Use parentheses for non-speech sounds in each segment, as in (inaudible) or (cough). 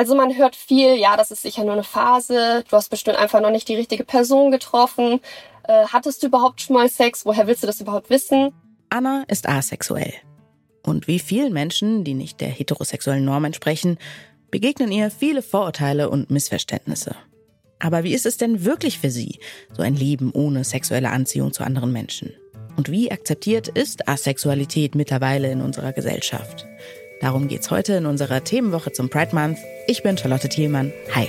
Also man hört viel, ja, das ist sicher nur eine Phase, du hast bestimmt einfach noch nicht die richtige Person getroffen. Äh, hattest du überhaupt schon mal Sex? Woher willst du das überhaupt wissen? Anna ist asexuell. Und wie vielen Menschen, die nicht der heterosexuellen Norm entsprechen, begegnen ihr viele Vorurteile und Missverständnisse. Aber wie ist es denn wirklich für sie, so ein Leben ohne sexuelle Anziehung zu anderen Menschen? Und wie akzeptiert ist Asexualität mittlerweile in unserer Gesellschaft? Darum geht's heute in unserer Themenwoche zum Pride Month. Ich bin Charlotte Thielmann. Hi.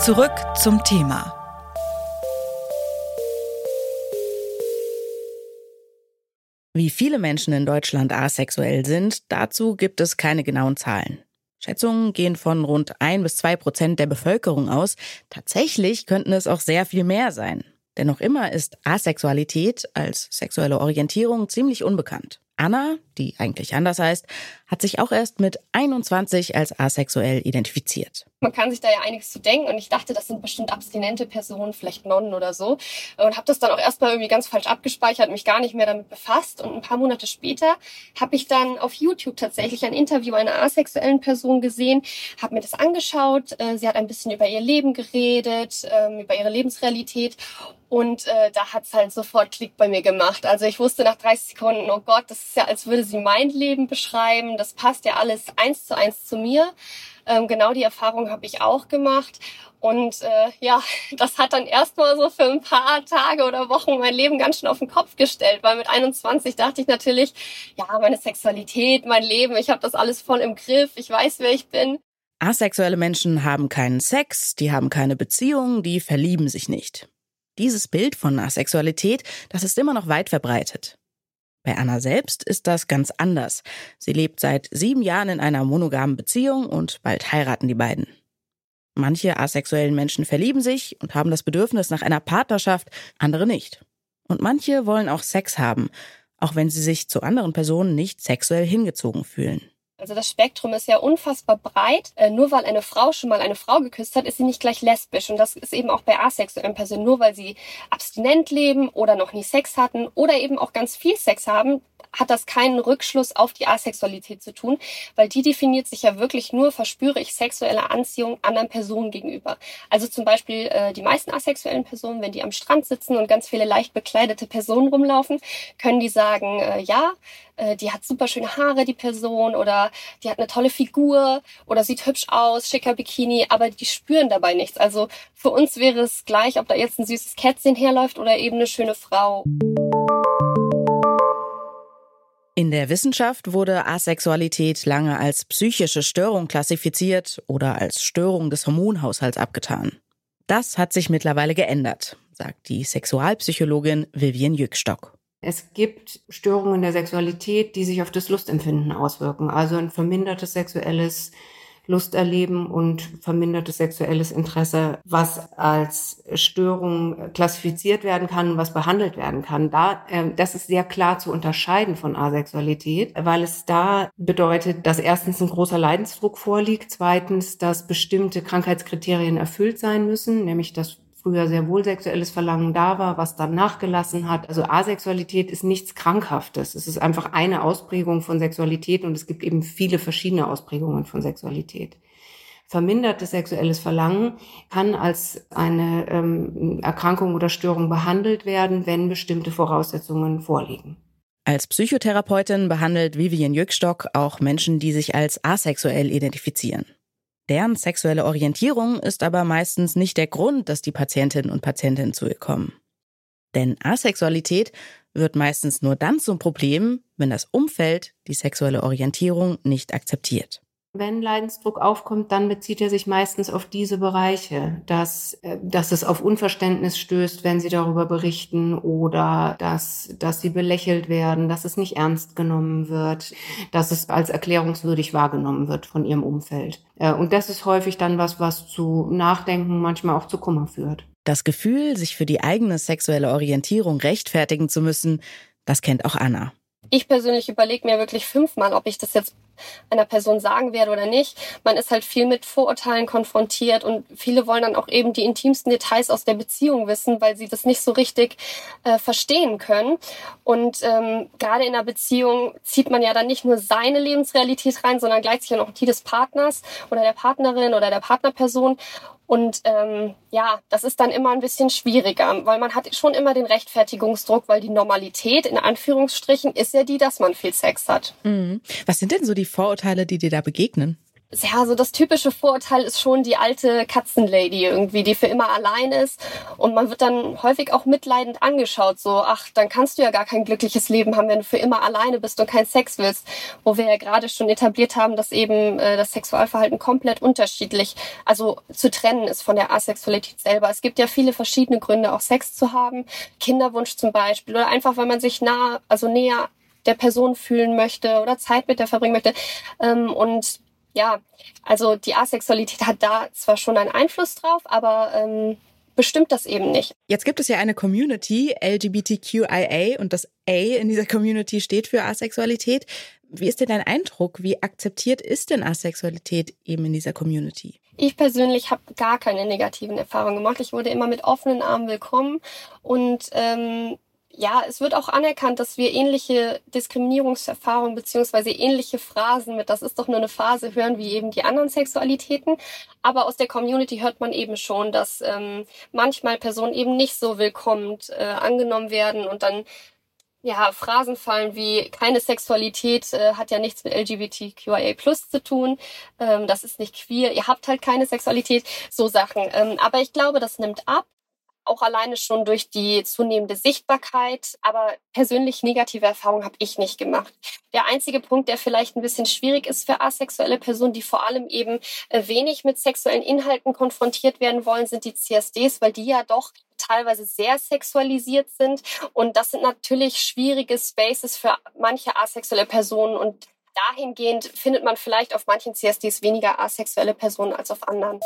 Zurück zum Thema. Wie viele Menschen in Deutschland asexuell sind, dazu gibt es keine genauen Zahlen. Schätzungen gehen von rund ein bis zwei Prozent der Bevölkerung aus. Tatsächlich könnten es auch sehr viel mehr sein. Denn noch immer ist Asexualität als sexuelle Orientierung ziemlich unbekannt. Anna, die eigentlich anders heißt, hat sich auch erst mit 21 als asexuell identifiziert. Man kann sich da ja einiges zu denken und ich dachte, das sind bestimmt abstinente Personen, vielleicht Nonnen oder so und habe das dann auch erstmal irgendwie ganz falsch abgespeichert, mich gar nicht mehr damit befasst und ein paar Monate später habe ich dann auf YouTube tatsächlich ein Interview einer asexuellen Person gesehen, habe mir das angeschaut, äh, sie hat ein bisschen über ihr Leben geredet, ähm, über ihre Lebensrealität und äh, da hat's halt sofort Klick bei mir gemacht. Also ich wusste nach 30 Sekunden, oh Gott, das ist ja, als würde sie mein Leben beschreiben. Das passt ja alles eins zu eins zu mir. Ähm, genau die Erfahrung habe ich auch gemacht. Und äh, ja, (laughs) das hat dann erstmal so für ein paar Tage oder Wochen mein Leben ganz schön auf den Kopf gestellt, weil mit 21 dachte ich natürlich, ja, meine Sexualität, mein Leben, ich habe das alles voll im Griff, ich weiß, wer ich bin. Asexuelle Menschen haben keinen Sex, die haben keine Beziehung, die verlieben sich nicht. Dieses Bild von Asexualität, das ist immer noch weit verbreitet. Bei Anna selbst ist das ganz anders. Sie lebt seit sieben Jahren in einer monogamen Beziehung und bald heiraten die beiden. Manche asexuellen Menschen verlieben sich und haben das Bedürfnis nach einer Partnerschaft, andere nicht. Und manche wollen auch Sex haben, auch wenn sie sich zu anderen Personen nicht sexuell hingezogen fühlen. Also das Spektrum ist ja unfassbar breit. Äh, nur weil eine Frau schon mal eine Frau geküsst hat, ist sie nicht gleich lesbisch. Und das ist eben auch bei asexuellen Personen. Nur weil sie abstinent leben oder noch nie Sex hatten oder eben auch ganz viel Sex haben, hat das keinen Rückschluss auf die Asexualität zu tun, weil die definiert sich ja wirklich nur, verspüre ich sexuelle Anziehung anderen Personen gegenüber. Also zum Beispiel äh, die meisten asexuellen Personen, wenn die am Strand sitzen und ganz viele leicht bekleidete Personen rumlaufen, können die sagen, äh, ja, äh, die hat super schöne Haare, die Person, oder die hat eine tolle Figur oder sieht hübsch aus, schicker Bikini, aber die spüren dabei nichts. Also für uns wäre es gleich, ob da jetzt ein süßes Kätzchen herläuft oder eben eine schöne Frau. In der Wissenschaft wurde Asexualität lange als psychische Störung klassifiziert oder als Störung des Hormonhaushalts abgetan. Das hat sich mittlerweile geändert, sagt die Sexualpsychologin Vivian Jückstock. Es gibt Störungen der Sexualität, die sich auf das Lustempfinden auswirken, also ein vermindertes sexuelles Lusterleben und vermindertes sexuelles Interesse, was als Störung klassifiziert werden kann, was behandelt werden kann. Da, äh, das ist sehr klar zu unterscheiden von Asexualität, weil es da bedeutet, dass erstens ein großer Leidensdruck vorliegt, zweitens, dass bestimmte Krankheitskriterien erfüllt sein müssen, nämlich dass früher sehr wohl sexuelles Verlangen da war, was dann nachgelassen hat. Also Asexualität ist nichts Krankhaftes. Es ist einfach eine Ausprägung von Sexualität und es gibt eben viele verschiedene Ausprägungen von Sexualität. Vermindertes sexuelles Verlangen kann als eine ähm, Erkrankung oder Störung behandelt werden, wenn bestimmte Voraussetzungen vorliegen. Als Psychotherapeutin behandelt Vivian Jückstock auch Menschen, die sich als asexuell identifizieren. Deren sexuelle Orientierung ist aber meistens nicht der Grund, dass die Patientinnen und Patienten zu ihr kommen. Denn Asexualität wird meistens nur dann zum Problem, wenn das Umfeld die sexuelle Orientierung nicht akzeptiert. Wenn Leidensdruck aufkommt, dann bezieht er sich meistens auf diese Bereiche, dass, äh, dass es auf Unverständnis stößt, wenn sie darüber berichten oder dass, dass sie belächelt werden, dass es nicht ernst genommen wird, dass es als erklärungswürdig wahrgenommen wird von ihrem Umfeld. Äh, und das ist häufig dann was, was zu Nachdenken, manchmal auch zu Kummer führt. Das Gefühl, sich für die eigene sexuelle Orientierung rechtfertigen zu müssen, das kennt auch Anna. Ich persönlich überlege mir wirklich fünfmal, ob ich das jetzt einer Person sagen werde oder nicht. Man ist halt viel mit Vorurteilen konfrontiert und viele wollen dann auch eben die intimsten Details aus der Beziehung wissen, weil sie das nicht so richtig äh, verstehen können. Und ähm, gerade in einer Beziehung zieht man ja dann nicht nur seine Lebensrealität rein, sondern gleichzeitig auch die des Partners oder der Partnerin oder der Partnerperson. Und ähm, ja, das ist dann immer ein bisschen schwieriger, weil man hat schon immer den Rechtfertigungsdruck, weil die Normalität in Anführungsstrichen ist ja die, dass man viel Sex hat. Mhm. Was sind denn so die Vorurteile, die dir da begegnen? ja, so das typische Vorurteil ist schon die alte Katzenlady irgendwie, die für immer allein ist. Und man wird dann häufig auch mitleidend angeschaut, so, ach, dann kannst du ja gar kein glückliches Leben haben, wenn du für immer alleine bist und keinen Sex willst. Wo wir ja gerade schon etabliert haben, dass eben äh, das Sexualverhalten komplett unterschiedlich, also zu trennen ist von der Asexualität selber. Es gibt ja viele verschiedene Gründe, auch Sex zu haben. Kinderwunsch zum Beispiel. Oder einfach, weil man sich nah, also näher der Person fühlen möchte oder Zeit mit der verbringen möchte. Ähm, und ja, also die Asexualität hat da zwar schon einen Einfluss drauf, aber ähm, bestimmt das eben nicht. Jetzt gibt es ja eine Community, LGBTQIA, und das A in dieser Community steht für Asexualität. Wie ist denn dein Eindruck? Wie akzeptiert ist denn Asexualität eben in dieser Community? Ich persönlich habe gar keine negativen Erfahrungen gemacht. Ich wurde immer mit offenen Armen willkommen und ähm, ja, es wird auch anerkannt, dass wir ähnliche Diskriminierungserfahrungen beziehungsweise ähnliche Phrasen mit das ist doch nur eine Phase hören wie eben die anderen Sexualitäten. Aber aus der Community hört man eben schon, dass ähm, manchmal Personen eben nicht so willkommen äh, angenommen werden und dann ja, Phrasen fallen wie keine Sexualität äh, hat ja nichts mit LGBTQIA plus zu tun, ähm, das ist nicht queer, ihr habt halt keine Sexualität, so Sachen. Ähm, aber ich glaube, das nimmt ab auch alleine schon durch die zunehmende Sichtbarkeit. Aber persönlich negative Erfahrungen habe ich nicht gemacht. Der einzige Punkt, der vielleicht ein bisschen schwierig ist für asexuelle Personen, die vor allem eben äh, wenig mit sexuellen Inhalten konfrontiert werden wollen, sind die CSDs, weil die ja doch teilweise sehr sexualisiert sind. Und das sind natürlich schwierige Spaces für manche asexuelle Personen. Und dahingehend findet man vielleicht auf manchen CSDs weniger asexuelle Personen als auf anderen.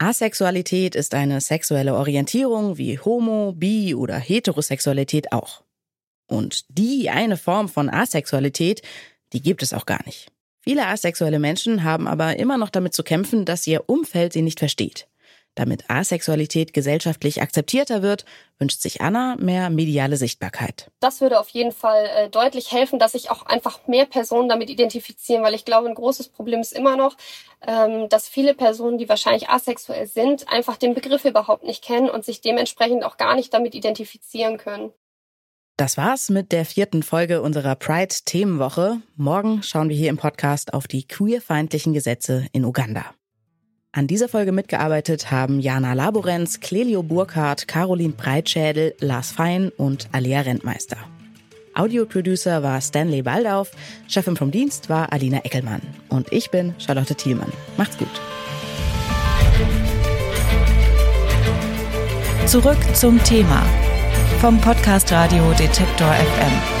Asexualität ist eine sexuelle Orientierung wie Homo, Bi oder Heterosexualität auch. Und die eine Form von Asexualität, die gibt es auch gar nicht. Viele asexuelle Menschen haben aber immer noch damit zu kämpfen, dass ihr Umfeld sie nicht versteht. Damit Asexualität gesellschaftlich akzeptierter wird, wünscht sich Anna mehr mediale Sichtbarkeit. Das würde auf jeden Fall äh, deutlich helfen, dass sich auch einfach mehr Personen damit identifizieren, weil ich glaube, ein großes Problem ist immer noch, ähm, dass viele Personen, die wahrscheinlich asexuell sind, einfach den Begriff überhaupt nicht kennen und sich dementsprechend auch gar nicht damit identifizieren können. Das war's mit der vierten Folge unserer Pride-Themenwoche. Morgen schauen wir hier im Podcast auf die queerfeindlichen Gesetze in Uganda. An dieser Folge mitgearbeitet haben Jana Laborenz, Clelio Burkhardt, Caroline Breitschädel, Lars Fein und Alia Rentmeister. Audioproducer war Stanley Baldauf, Chefin vom Dienst war Alina Eckelmann und ich bin Charlotte Thielmann. Macht's gut. Zurück zum Thema vom Podcast Radio Detektor FM.